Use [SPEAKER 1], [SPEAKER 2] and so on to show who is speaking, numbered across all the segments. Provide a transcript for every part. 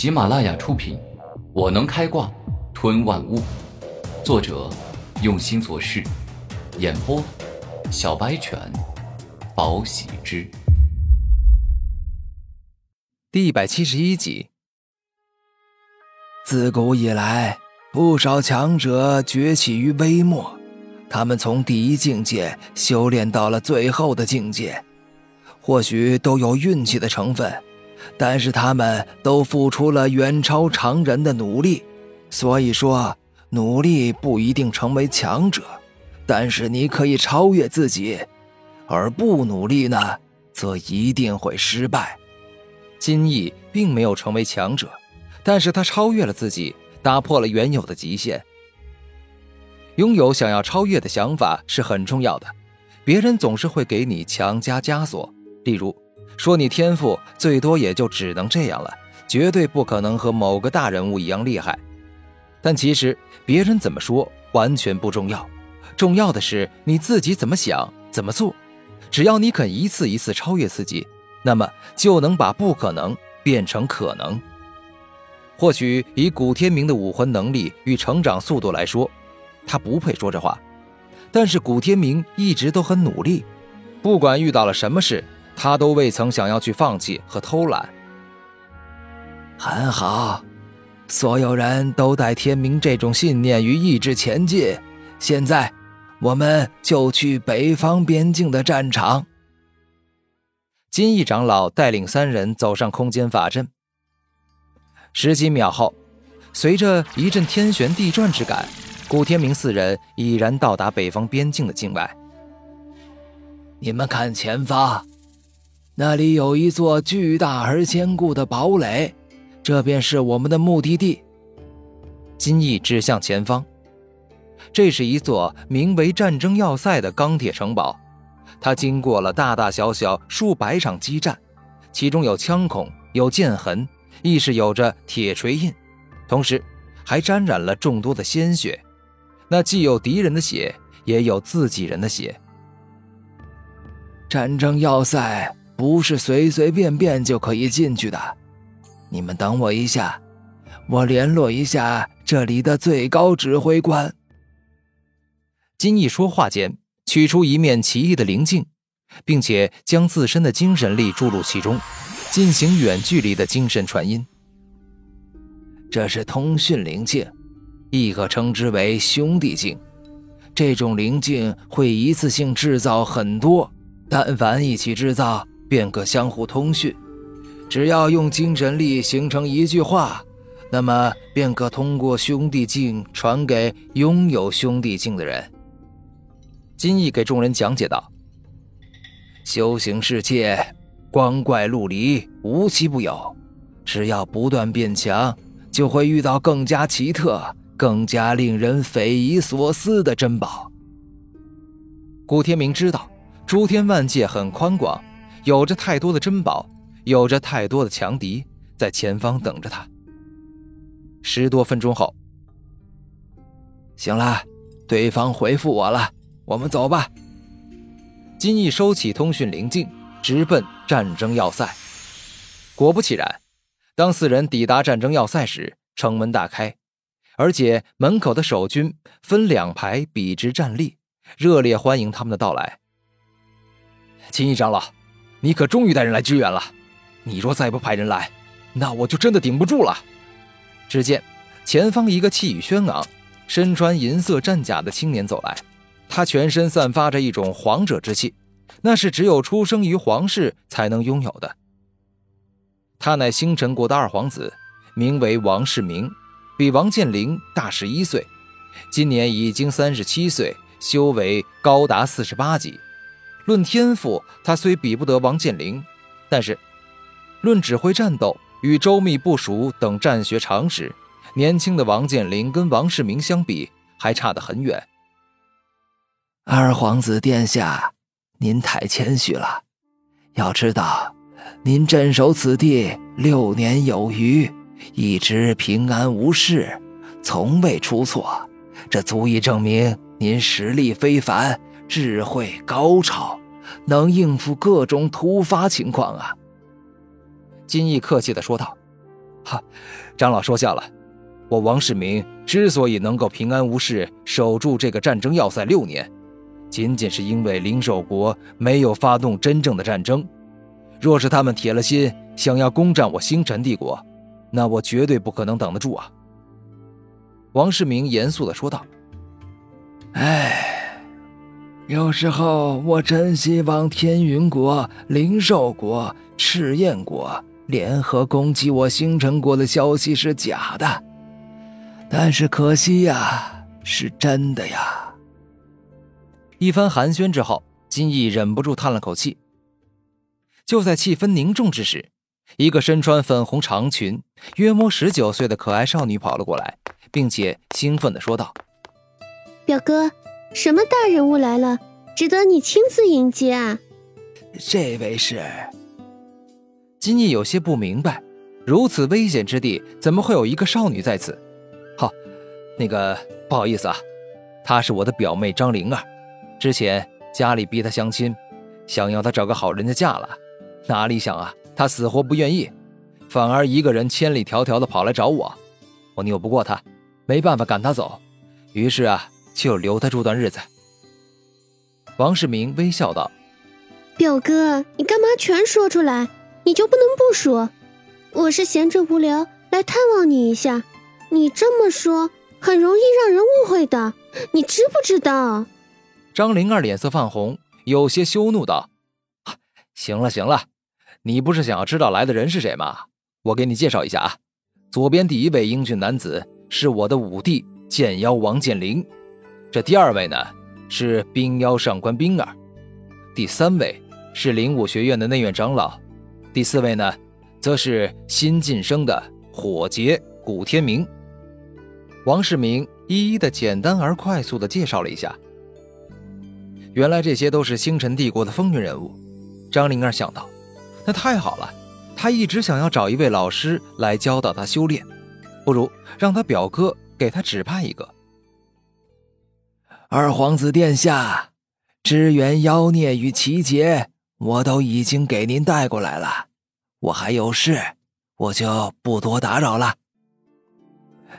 [SPEAKER 1] 喜马拉雅出品，《我能开挂吞万物》，作者用心做事，演播小白犬，宝喜之，
[SPEAKER 2] 第一百七十一集。
[SPEAKER 3] 自古以来，不少强者崛起于微末，他们从第一境界修炼到了最后的境界，或许都有运气的成分。但是他们都付出了远超常人的努力，所以说努力不一定成为强者，但是你可以超越自己，而不努力呢，则一定会失败。
[SPEAKER 2] 金毅并没有成为强者，但是他超越了自己，打破了原有的极限。拥有想要超越的想法是很重要的，别人总是会给你强加枷锁，例如。说你天赋最多也就只能这样了，绝对不可能和某个大人物一样厉害。但其实别人怎么说完全不重要，重要的是你自己怎么想、怎么做。只要你肯一次一次超越自己，那么就能把不可能变成可能。或许以古天明的武魂能力与成长速度来说，他不配说这话。但是古天明一直都很努力，不管遇到了什么事。他都未曾想要去放弃和偷懒。
[SPEAKER 3] 很好，所有人都带天明这种信念与意志前进。现在，我们就去北方边境的战场。
[SPEAKER 2] 金翼长老带领三人走上空间法阵。十几秒后，随着一阵天旋地转之感，古天明四人已然到达北方边境的境外。
[SPEAKER 3] 你们看前方。那里有一座巨大而坚固的堡垒，这便是我们的目的地。
[SPEAKER 2] 金翼指向前方，这是一座名为“战争要塞”的钢铁城堡，它经过了大大小小数百场激战，其中有枪孔、有剑痕，亦是有着铁锤印，同时还沾染了众多的鲜血，那既有敌人的血，也有自己人的血。
[SPEAKER 3] 战争要塞。不是随随便便就可以进去的，你们等我一下，我联络一下这里的最高指挥官。
[SPEAKER 2] 金毅说话间，取出一面奇异的灵镜，并且将自身的精神力注入其中，进行远距离的精神传音。
[SPEAKER 3] 这是通讯灵镜，亦可称之为兄弟镜。这种灵镜会一次性制造很多，但凡一起制造。便可相互通讯，只要用精神力形成一句话，那么便可通过兄弟镜传给拥有兄弟镜的人。
[SPEAKER 2] 金毅给众人讲解道：“
[SPEAKER 3] 修行世界，光怪陆离，无奇不有。只要不断变强，就会遇到更加奇特、更加令人匪夷所思的珍宝。”
[SPEAKER 2] 古天明知道，诸天万界很宽广。有着太多的珍宝，有着太多的强敌在前方等着他。十多分钟后，
[SPEAKER 3] 行了，对方回复我了，我们走吧。
[SPEAKER 2] 金毅收起通讯灵镜，直奔战争要塞。果不其然，当四人抵达战争要塞时，城门大开，而且门口的守军分两排笔直站立，热烈欢迎他们的到来。
[SPEAKER 4] 金毅长老。你可终于带人来支援了，你若再不派人来，那我就真的顶不住了。
[SPEAKER 2] 只见前方一个气宇轩昂、身穿银色战甲的青年走来，他全身散发着一种皇者之气，那是只有出生于皇室才能拥有的。他乃星辰国的二皇子，名为王世明，比王健林大十一岁，今年已经三十七岁，修为高达四十八级。论天赋，他虽比不得王健林，但是论指挥战斗与周密部署等战学常识，年轻的王健林跟王世明相比还差得很远。
[SPEAKER 3] 二皇子殿下，您太谦虚了。要知道，您镇守此地六年有余，一直平安无事，从未出错，这足以证明您实力非凡。智慧高超，能应付各种突发情况啊！
[SPEAKER 2] 金毅客气的说道。哈，长老说笑了。我王世明之所以能够平安无事守住这个战争要塞六年，仅仅是因为灵兽国没有发动真正的战争。若是他们铁了心想要攻占我星辰帝国，那我绝对不可能等得住啊！王世明严肃地说道。
[SPEAKER 3] “哎，有时候我真希望天云国、灵兽国、赤焰国联合攻击我星辰国的消息是假的。”但是可惜呀，是真的呀。
[SPEAKER 2] 一番寒暄之后，金毅忍不住叹了口气。就在气氛凝重之时，一个身穿粉红长裙、约摸十九岁的可爱少女跑了过来，并且兴奋地说道：“
[SPEAKER 5] 表哥，什么大人物来了？值得你亲自迎接啊？”
[SPEAKER 3] 这位是……
[SPEAKER 2] 金毅有些不明白，如此危险之地，怎么会有一个少女在此？好，那个不好意思啊，她是我的表妹张灵儿，之前家里逼她相亲，想要她找个好人家嫁了，哪里想啊，她死活不愿意，反而一个人千里迢迢的跑来找我，我拗不过她，没办法赶她走，于是啊，就留他住段日子。王世明微笑道：“
[SPEAKER 5] 表哥，你干嘛全说出来？你就不能不说？我是闲着无聊来探望你一下。”你这么说很容易让人误会的，你知不知道？
[SPEAKER 2] 张灵儿脸色泛红，有些羞怒道：“行了行了，你不是想要知道来的人是谁吗？我给你介绍一下啊，左边第一位英俊男子是我的五弟剑妖王剑灵，这第二位呢是冰妖上官冰儿，第三位是灵武学院的内院长老，第四位呢则是新晋升的火劫古天明。”王世明一一的简单而快速的介绍了一下。原来这些都是星辰帝国的风云人物。张灵儿想到，那太好了，他一直想要找一位老师来教导他修炼，不如让他表哥给他指派一个。
[SPEAKER 3] 二皇子殿下，支援妖孽与奇杰，我都已经给您带过来了。我还有事，我就不多打扰了。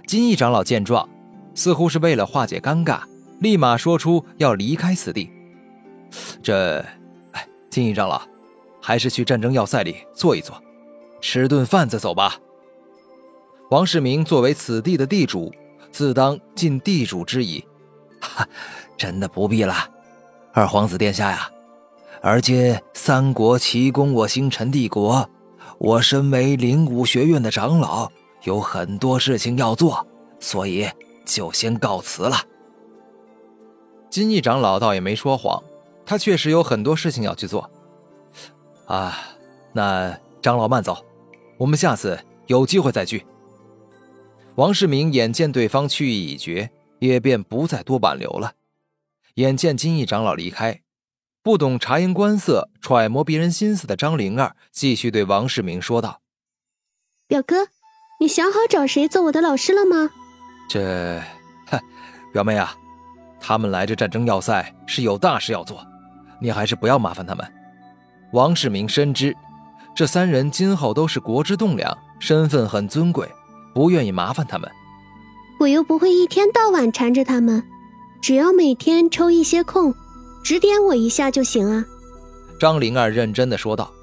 [SPEAKER 2] 金翼长老见状，似乎是为了化解尴尬，立马说出要离开此地。这，哎，金翼长老，还是去战争要塞里坐一坐，吃顿饭再走吧。王世明作为此地的地主，自当尽地主之谊。
[SPEAKER 3] 哈，真的不必了，二皇子殿下呀。而今三国齐攻我星辰帝国，我身为灵武学院的长老。有很多事情要做，所以就先告辞了。
[SPEAKER 2] 金翼长老倒也没说谎，他确实有很多事情要去做。啊，那长老慢走，我们下次有机会再聚。王世明眼见对方去意已决，也便不再多挽留了。眼见金翼长老离开，不懂察言观色、揣摩别人心思的张灵儿继续对王世明说道：“
[SPEAKER 5] 表哥。”你想好找谁做我的老师了吗？
[SPEAKER 2] 这，表妹啊，他们来这战争要塞是有大事要做，你还是不要麻烦他们。王世明深知，这三人今后都是国之栋梁，身份很尊贵，不愿意麻烦他们。
[SPEAKER 5] 我又不会一天到晚缠着他们，只要每天抽一些空，指点我一下就行啊。
[SPEAKER 2] 张灵儿认真的说道。